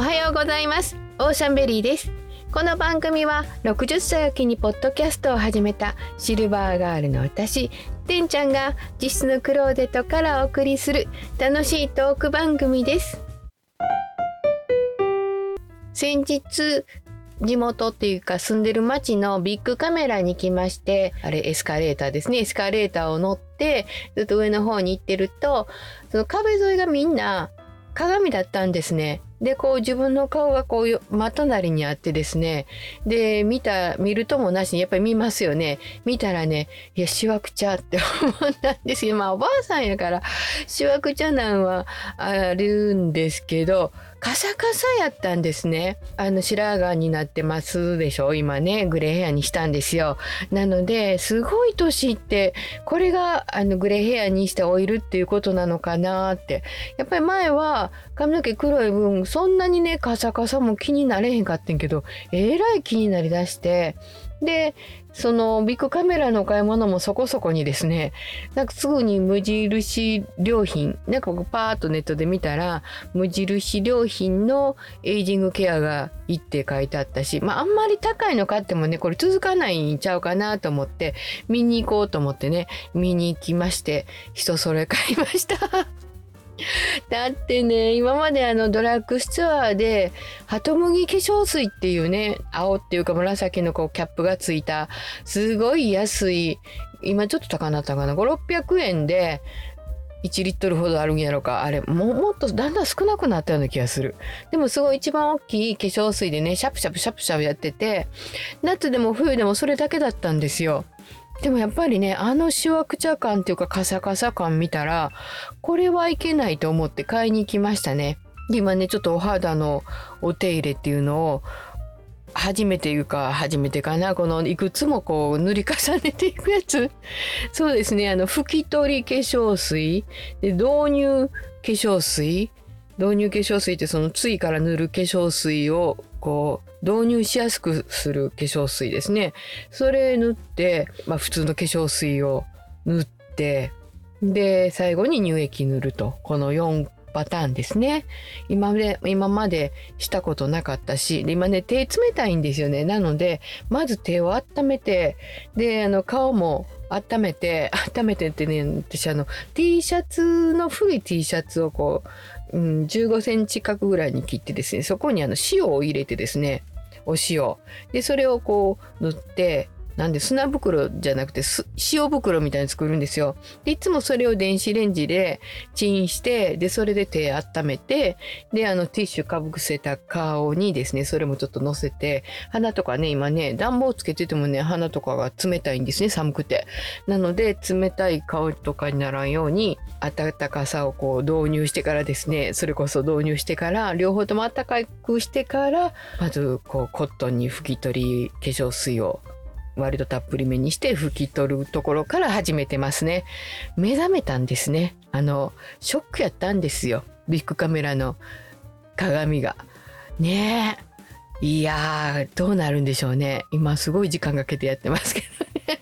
おはようございます。オーシャンベリーです。この番組は60歳を機にポッドキャストを始めたシルバーガールの私てんちゃんが実質のクローデットからお送りする楽しいトーク番組です。先日地元っていうか住んでる町のビッグカメラに来ましてあれエスカレーターですね。エスカレーターを乗ってずっと上の方に行ってるとその壁沿いがみんな鏡だったんですね。で、こう自分の顔がこう真隣にあってですね。で、見た、見るともなしにやっぱり見ますよね。見たらね、いや、しわくちゃって思ったんですけど、まあおばあさんやから、しわくちゃなんはあるんですけど、カサカサやったんですね。あの白髪になってますでしょ？今ね、グレーヘアにしたんですよ。なので、すごい年って、これがあのグレーヘアにしてオイルっていうことなのかなって。やっぱり前は髪の毛黒い分、そんなにね、カサカサも気になれへんかってんけど、えらい気になりだして、で、そのビッグカメラの買い物もそこそこにですね、なんかすぐに無印良品、なんかパーッとネットで見たら、無印良品のエイジングケアがいいって書いてあったし、まあんまり高いの買ってもね、これ続かないんちゃうかなと思って、見に行こうと思ってね、見に行きまして、人それ買いました。だってね今まであのドラッグストアでハトムギ化粧水っていうね青っていうか紫のこうキャップがついたすごい安い今ちょっと高なったかな5600円で1リットルほどあるんやろかあれももっとだんだん少なくなったような気がする。でもすごい一番大きい化粧水でねシャプシャプシャプシャプやってて夏でも冬でもそれだけだったんですよ。でもやっぱりねあのしわくちゃ感っていうかカサカサ感見たらこれはいけないと思って買いに行きましたね。今ねちょっとお肌のお手入れっていうのを初めていうか初めてかな。このいくつもこう塗り重ねていくやつ。そうですね。あの拭き取り化粧水。で導入化粧水。導入化粧水ってそのついから塗る化粧水をこう導入しやすくする化粧水ですね。それ塗って、まあ、普通の化粧水を塗ってで最後に乳液塗ると。この4パターンですね。今まで今までしたことなかったし今ね手冷たいんですよね。なのでまず手を温めてであの顔も温めて温めてってね私あの T シャツの古い T シャツをこう、うん、15センチ角ぐらいに切ってですねそこにあの塩を入れてですねお塩。でそれをこう塗ってなんで砂袋じゃなくて塩袋みたいに作るんですよ。でいつもそれを電子レンジでチンしてでそれで手温めてであのティッシュかぶせた顔にですねそれもちょっと乗せて鼻とかね今ね暖房つけててもね鼻とかが冷たいんですね寒くて。なので冷たい顔とかにならんように暖かさをこう導入してからですねそれこそ導入してから両方とも暖かくしてからまずこうコットンに拭き取り化粧水を割とたっぷりめにして拭き取るところから始めてますね。目覚めたんですね。あの、ショックやったんですよ。ビッグカメラの鏡が。ねえ。いやー、どうなるんでしょうね。今すごい時間かけてやってますけどね。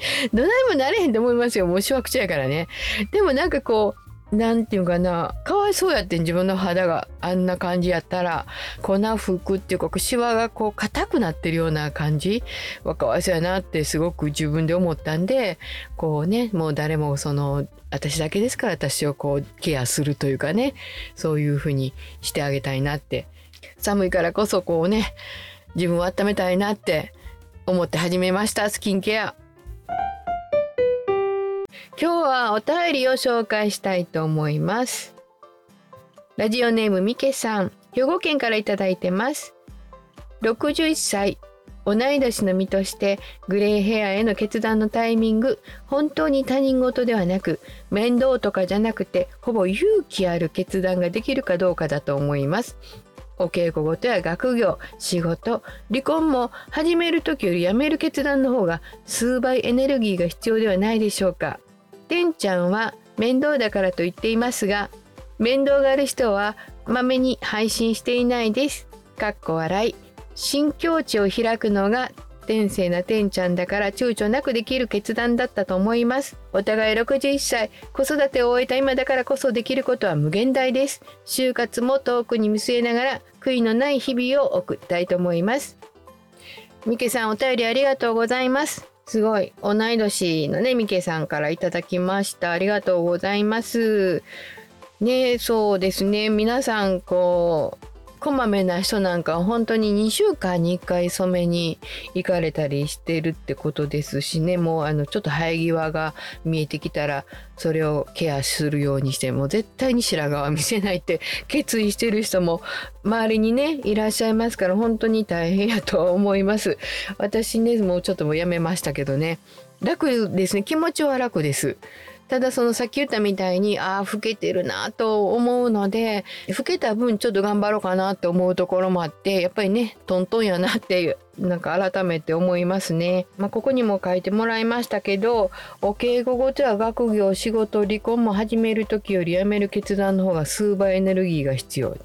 どないもなれへんと思いますよ。もうしわくちゃやからね。でもなんかこう、なんていうかなかわいそうやって自分の肌があんな感じやったら粉吹くっていうかシワがこう硬くなってるような感じはかわいそうやなってすごく自分で思ったんでこうねもう誰もその私だけですから私をこうケアするというかねそういうふうにしてあげたいなって寒いからこそこうね自分を温めたいなって思って始めましたスキンケア。今日はお便りを紹介したいと思います。ラジオネームみけさん、兵庫県からいただいてます。61歳、同い年の身としてグレーヘアへの決断のタイミング、本当に他人事ではなく、面倒とかじゃなくて、ほぼ勇気ある決断ができるかどうかだと思います。お稽古事や学業、仕事、離婚も始める時よりやめる決断の方が数倍エネルギーが必要ではないでしょうか。てんちゃんは面倒だからと言っていますが面倒がある人はまめに配信していないです。かっこ笑い。新境地を開くのが天性なてんちゃんだから躊躇なくできる決断だったと思います。お互い61歳。子育てを終えた今だからこそできることは無限大です。就活も遠くに見据えながら悔いのない日々を送りたいと思います。みけさんお便りありがとうございます。すごい。同い年のねミケさんからいただきました。ありがとうございます。ねそうですね。皆さんこうこまめな人なんか本当に2週間に1回染めに行かれたりしてるってことですしね。もうあのちょっと生え際が見えてきたらそれをケアするようにしてもう絶対に白髪は見せないって決意してる人も周りにねいらっしゃいますから本当に大変やと思います。私ねもうちょっともうやめましたけどね。楽ですね。気持ちは楽です。ただそのさっき言ったみたいにああ老けてるなと思うので老けた分ちょっと頑張ろうかなって思うところもあってやっぱりねトントンやなっていうなんか改めて思いますね。まあ、ここにも書いてもらいましたけどお稽古事は学業仕事離婚も始める時より辞める決断の方が数倍エネルギーが必要。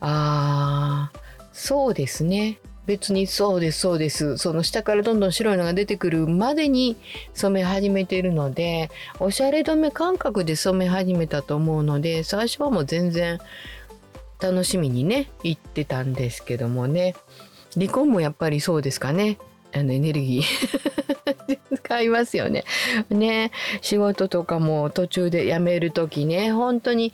あーそうですね。別にそうですそうです。その下からどんどん白いのが出てくるまでに染め始めてるのでおしゃれ止め感覚で染め始めたと思うので最初はもう全然楽しみにね行ってたんですけどもね。離婚もやっぱりそうですかね。あのエネルギー。使いますよね。ね。仕事とかも途中で辞める時ね本当に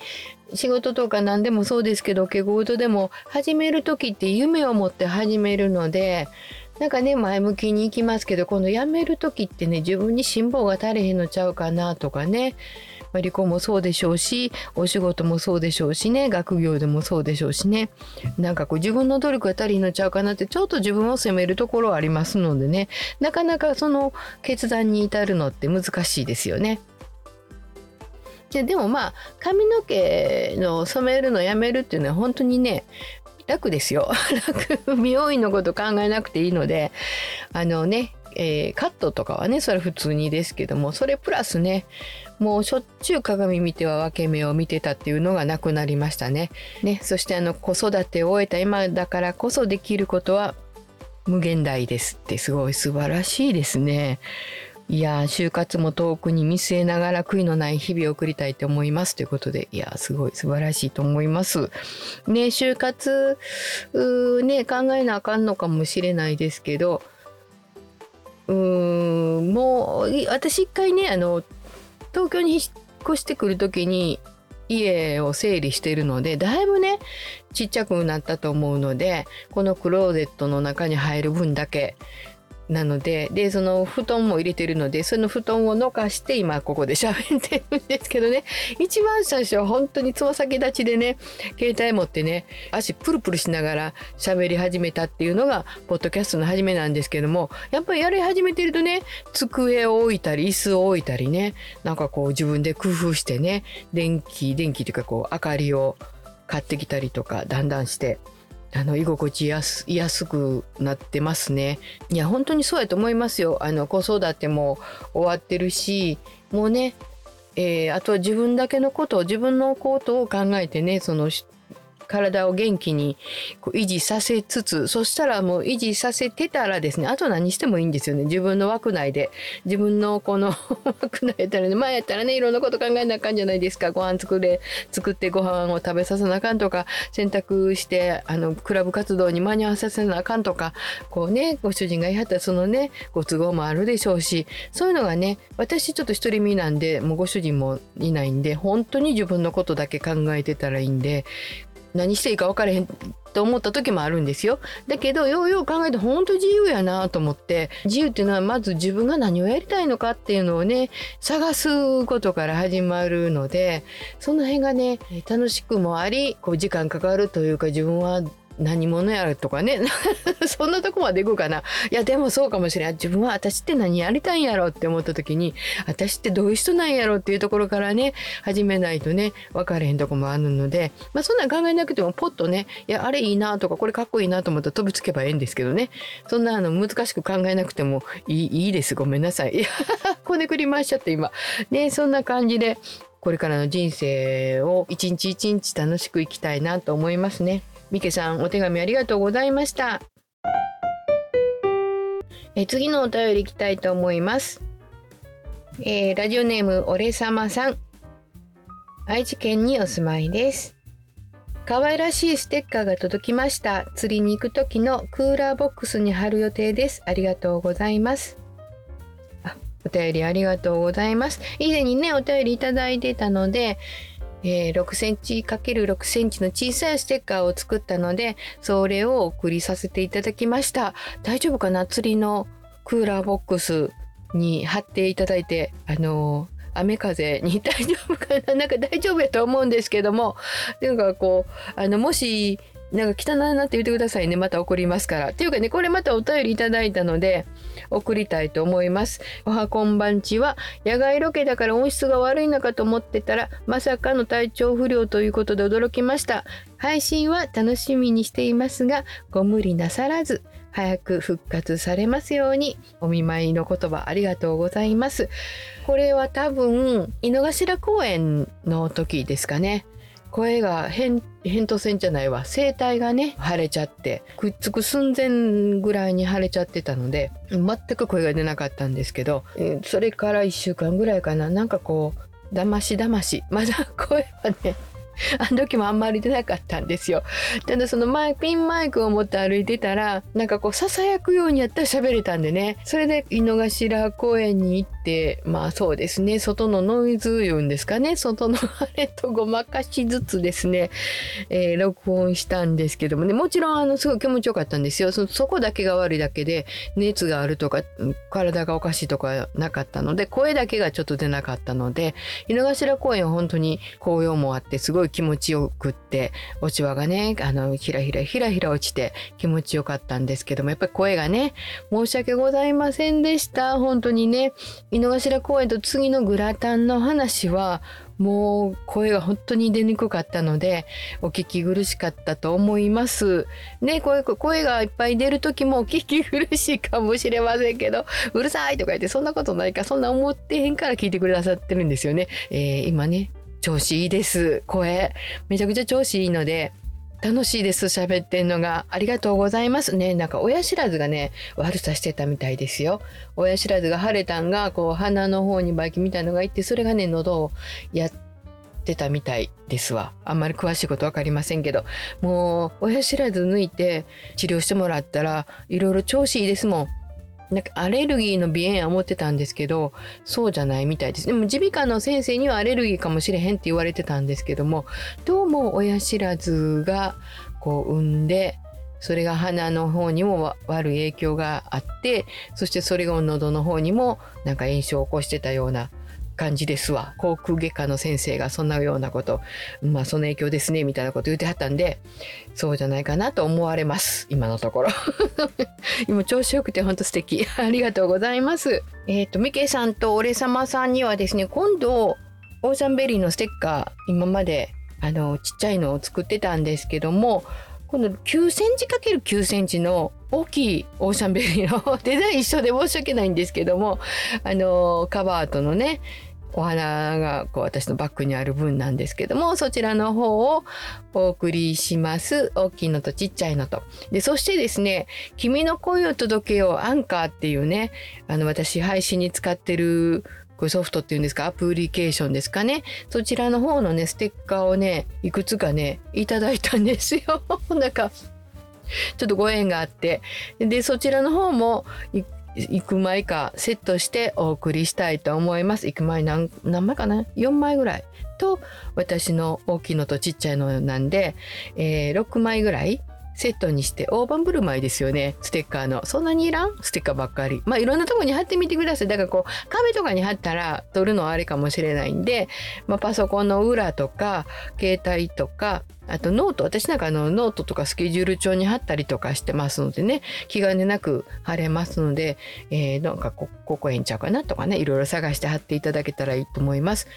仕事とか何でもそうですけど敬語事でも始める時って夢を持って始めるのでなんかね前向きに行きますけどこの辞める時ってね自分に辛抱が足りへんのちゃうかなとかね。離婚もそうでしょうしお仕事もそうでしょうしね学業でもそうでしょうしね。なんかこう自分の努力が足りへんのちゃうかなってちょっと自分を責めるところはありますのでね。なかなかその決断に至るのって難しいですよね。ででもまあ髪の毛の染めるのやめるっていうのは本当にね楽ですよ 楽美容院のこと考えなくていいのであのね、えー、カットとかはねそれ普通にですけどもそれプラスねもうしょっちゅう鏡見ては分け目を見てたっていうのがなくなりましたね。ねそしてあの子育てを終えた今だからこそできることは無限大ですってすごい素晴らしいですね。いや就活も遠くに見据えながら悔いのない日々を送りたいと思いますということでいやすごい素晴らしいと思います。ね就活ね考えなあかんのかもしれないですけどうーもう私一回ねあの東京に引っ越してくる時に家を整理しているのでだいぶねちっちゃくなったと思うのでこのクローゼットの中に入る分だけなのででその布団も入れてるのでその布団をのかして今ここで喋ってるんですけどね。一番最初は本当につま先立ちでね携帯持ってね足プルプルしながら喋り始めたっていうのがポッドキャストの始めなんですけどもやっぱりやり始めてるとね机を置いたり椅子を置いたりねなんかこう自分で工夫してね電気電気っていうかこう明かりを買ってきたりとかだんだんしてあの居心地やす安くなってますね。いや本当にそうやと思いますよ。あの子育ても終わってるしもうね、えー、あとは自分だけのことを自分のことを考えてねその体を元気にこう維持させつつそしたらもう維持させてたらですねあと何してもいいんですよね。自分の枠内で。自分のこの 枠内やったらね前やったらねいろんなこと考えなあかんじゃないですか。ご飯作れ作ってご飯を食べさせなあかんとか洗濯してあのクラブ活動に間に合わさせなあかんとかこうねご主人が言いはったらそのねご都合もあるでしょうしそういうのがね私ちょっと独り身なんでもうご主人もいないんで本当に自分のことだけ考えてたらいいんで何していいか分からへんと思った時もあるんですよ。だけどようよう考えて本当自由やなと思って自由っていうのはまず自分が何をやりたいのかっていうのをね探すことから始まるのでその辺がね楽しくもありこう時間かかるというか自分は何者やるとかね。そんなとこまでいくかな。いやでもそうかもしれない自分は私って何やりたいんやろって思った時に私ってどういう人なんやろっていうところからね始めないとね分かれへんとこもあるのでまあそんなん考えなくてもポッとねいやあれいいなとかこれかっこいいなと思ったら飛びつけばええんですけどね。そんなあの難しく考えなくてもいいいいです。ごめんなさい。い やこねくり回しちゃって今。ねそんな感じでこれからの人生を一日一日楽しく生きたいなと思いますね。みけさんお手紙ありがとうございましたえ次のお便りいきたいと思います。えー、ラジオネームおれさまさん。愛知県にお住まいです。可愛らしいステッカーが届きました。釣りに行く時のクーラーボックスに貼る予定です。ありがとうございます。お便りありがとうございます。以前にね、お便りいただいてたので、えー、6センチ ×6 センチの小さいステッカーを作ったので、それを送りさせていただきました。大丈夫かな？釣りのクーラーボックスに貼っていただいて、あのー雨風に。大丈夫かな？なんか大丈夫やと思うんですけども。なんかこうあのもしなんか汚いなって言ってくださいね。また送りますから。っていうかね、これまたお便りいただいたので、送りたいと思います。おはこんばんちは、野外ロケだから音質が悪いのかと思ってたら、まさかの体調不良ということで驚きました。配信は楽しみにしていますが、ご無理なさらず、早く復活されますように、お見舞いの言葉ありがとうございます。これは多分、井の頭公園の時ですかね。声が扁桃腺じゃないわ。声帯がね腫れちゃってくっつく寸前ぐらいに腫れちゃってたので全く声が出なかったんですけどそれから1週間ぐらいかな。なんかこうだましだまし。まだ声はねあの時もあんまり出なかったんですよ。ただそのマイピンマイクを持って歩いてたらなんかこうささやくようにやったら喋れたんでね。それで井の頭公園に行っまあそうですね。外のノイズ言うんですかね。外のあれとごまかしずつですね、えー、録音したんですけどもね。もちろんあのすごい気持ちよかったんですよ。そそこだけが悪いだけで熱があるとか体がおかしいとかなかったので声だけがちょっと出なかったので井の頭公園は本当に紅葉もあってすごい気持ちよくって落ち葉がねあのひらひらひらひら落ちて気持ちよかったんですけどもやっぱり声がね申し訳ございませんでした。本当にね。井の頭公園と次のグラタンの話はもう声が本当に出にくかったのでお聞き苦しかったと思います。ね声声がいっぱい出る時もお聞き苦しいかもしれませんけどうるさいとか言ってそんなことないかそんな思ってへんから聞いてくださってるんですよね。えー、今ね調子いいです。声。めちゃくちゃ調子いいので、楽しいです。喋ってんのが。ありがとうございますね。なんか親知らずがね、悪さしてたみたいですよ。親知らずが腫れたんが、こう鼻の方にバキみたいのがいって、それがね、喉をやってたみたいですわ。あんまり詳しいこと分かりませんけど。もう、親知らず抜いて治療してもらったら、いろいろ調子いいですもん。なんかアレルギーの鼻炎は思ってたんですけどそうじゃないみたいです。でも耳鼻科の先生にはアレルギーかもしれへんって言われてたんですけどもどうも親知らずがこう産んでそれが鼻の方にも悪い影響があってそしてそれが喉の方にもなんか炎症を起こしてたような感じですわ。口腔外科の先生がそんなようなこと、まあその影響ですね、みたいなこと言ってはったんで、そうじゃないかなと思われます。今のところ。今調子よくてほんと素敵。ありがとうございます。えっ、ー、と、ミケさんと俺様さんにはですね、今度、オーシャンベリーのステッカー、今まで、あの、ちっちゃいのを作ってたんですけども、この9センチ ×9 センチの大きいオーシャンベリーの デザイン一緒で申し訳ないんですけどもあのカバーとのねお花がこう私のバッグにある分なんですけどもそちらの方をお送りします。大きいのとちっちゃいのと。でそしてですね「君の声を届けようアンカー」っていうねあの私配信に使ってるこれソフトっていうんですかアプリケーションですかね。そちらの方のねステッカーをねいくつかねいただいたんですよ。なんかちょっとご縁があって。でそちらの方も行く前かセットしてお送りしたいと思います。行く前何何枚かな？4枚ぐらい。と私の大きいのとちっちゃいのなんで、えー、6枚ぐらいセットにして大盤振る舞いですよね。ステッカーの。そんなにいらん？ステッカーばっかり。まあいろんなとこに貼ってみてください。だからこう壁とかに貼ったら取るのはあれかもしれないんで、まあ、パソコンの裏とか携帯とかあとノート。私なんかのノートとかスケジュール帳に貼ったりとかしてますのでね。気兼ねなく貼れますので、えー、なんかここええんちゃうかなとかねいろいろ探して貼っていただけたらいいと思います。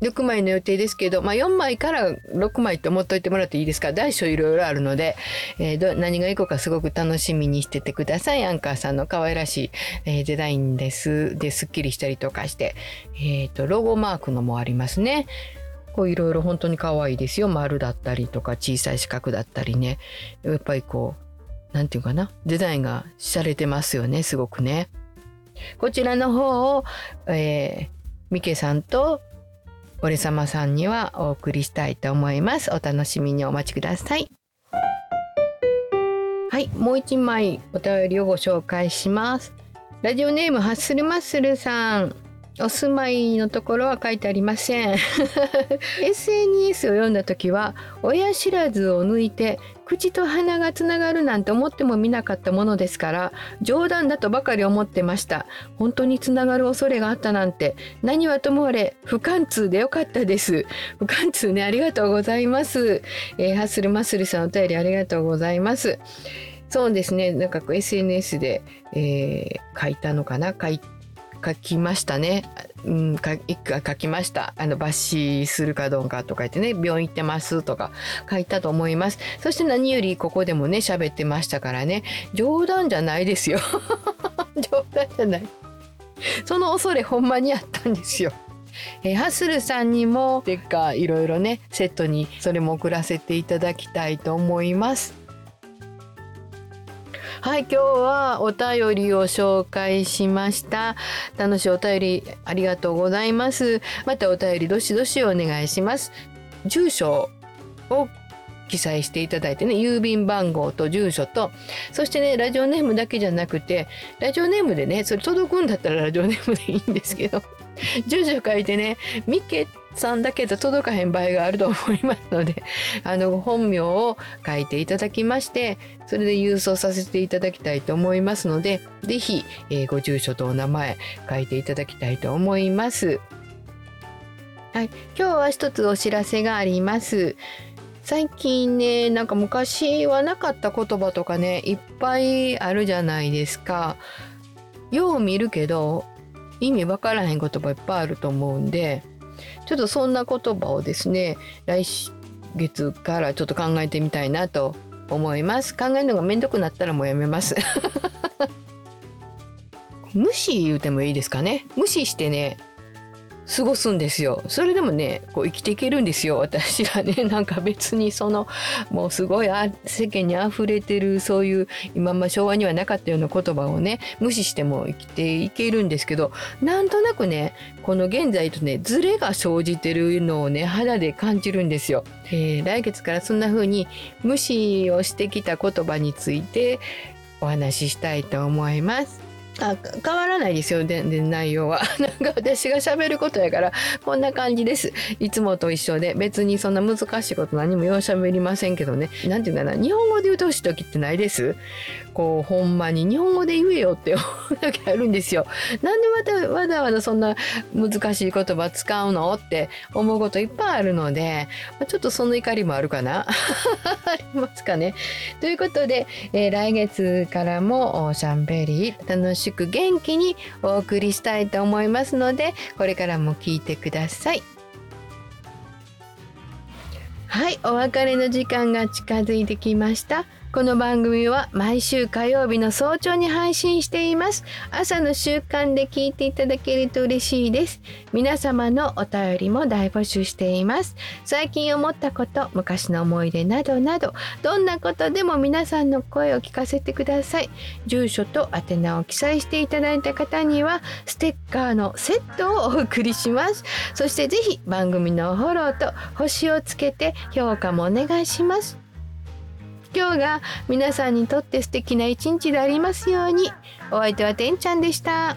6枚の予定ですけど、まあ、4枚から6枚って思っといてもらっていいですか？大小いろいろあるので、えー、ど何がいこうかすごく楽しみにしててください。アンカーさんの可愛らしい、えー、デザインです。ですっきりしたりとかして、えーと、ロゴマークのもありますね。こういろいろ本当に可愛いですよ。丸だったりとか小さい四角だったりね。やっぱりこうなんていうかな？デザインがされてますよね。すごくね。こちらの方を、えー、ミケさんと俺様さんにはお送りしたいと思います。お楽しみにお待ちください。はい、もう一枚お便りをご紹介します。ラジオネームハッスルマッスルさん。お住まいのところは書いてありません SNS を読んだ時は親知らずを抜いて口と鼻がつながるなんて思ってもみなかったものですから冗談だとばかり思ってました。本当につながる恐れがあったなんて何はともあれ不貫通でよかったです。不貫通ねありがとうございます、えー、ハッスルマッスルさんお便りありがとうございます。そうですねなんかこう SNS で、えー、書いたのかな書い書きましたね。うん、か書きました。あの抜歯するかどうかとか言ってね、病院行ってますとか書いたと思います。そして何よりここでもね、喋ってましたからね、冗談じゃないですよ。冗談じゃない。その恐れほんまにあったんですよ。えー、ハッスルさんにもでっかいろいろねセットにそれも送らせていただきたいと思います。はい今日はお便りを紹介しました。楽しいお便りありがとうございます。またお便りどしどしお願いします。住所を記載していただいてね郵便番号と住所とそしてねラジオネームだけじゃなくてラジオネームでねそれ届くんだったらラジオネームでいいんですけど住所書いてねミケさんだけど届かへん場合があると思いますので あの本名を書いていただきましてそれで郵送させていただきたいと思いますので是非、えー、ご住所とお名前書いていただきたいと思います。はい、今日は一つお知らせがあります。最近ねなんか昔はなかった言葉とかねいっぱいあるじゃないですか。よう見るけど意味わからへん言葉いっぱいあると思うんでちょっとそんな言葉をですね来月からちょっと考えてみたいなと思います。考えるのがめんどくなったらもうやめます。無視言うてもいいですかね。無視してね過ごすんですよそれでもねこう生きていけるんですよ私らね なんか別にそのもうすごいあ世間にあふれてるそういう今ま昭和にはなかったような言葉をね無視しても生きていけるんですけどなんとなくねこの現在とねズレが生じてるのをね肌で感じるんですよ。えー、来月からそんな風に無視をしてきた言葉についてお話ししたいと思います。あ変わらないですよでで内容は。なんか私が喋ることやからこんな感じです。いつもと一緒で別にそんな難しいこと何もよう喋りませんけどね。なんて言うかな。日本語で言うとほしい時ってないです。こうほんまに日本語で言えよって思う時あるんですよなんでわざわざわざそんな難しい言葉使うのって思うこといっぱいあるのでちょっとその怒りもあるかな ありますかねということで、えー、来月からもシャンベリー楽しく元気にお送りしたいと思いますのでこれからも聞いてください。はいお別れの時間が近づいてきました。この番組は毎週火曜日の早朝に配信しています。朝の習慣で聞いていただけると嬉しいです。皆様のお便りも大募集しています。最近思ったこと、昔の思い出などなど、どんなことでも皆さんの声を聞かせてください。住所と宛名を記載していただいた方には、ステッカーのセットをお送りします。そしてぜひ番組のフォローと星をつけて評価もお願いします。今日が皆さんにとって素敵な一日でありますようにお相手はてんちゃんでした。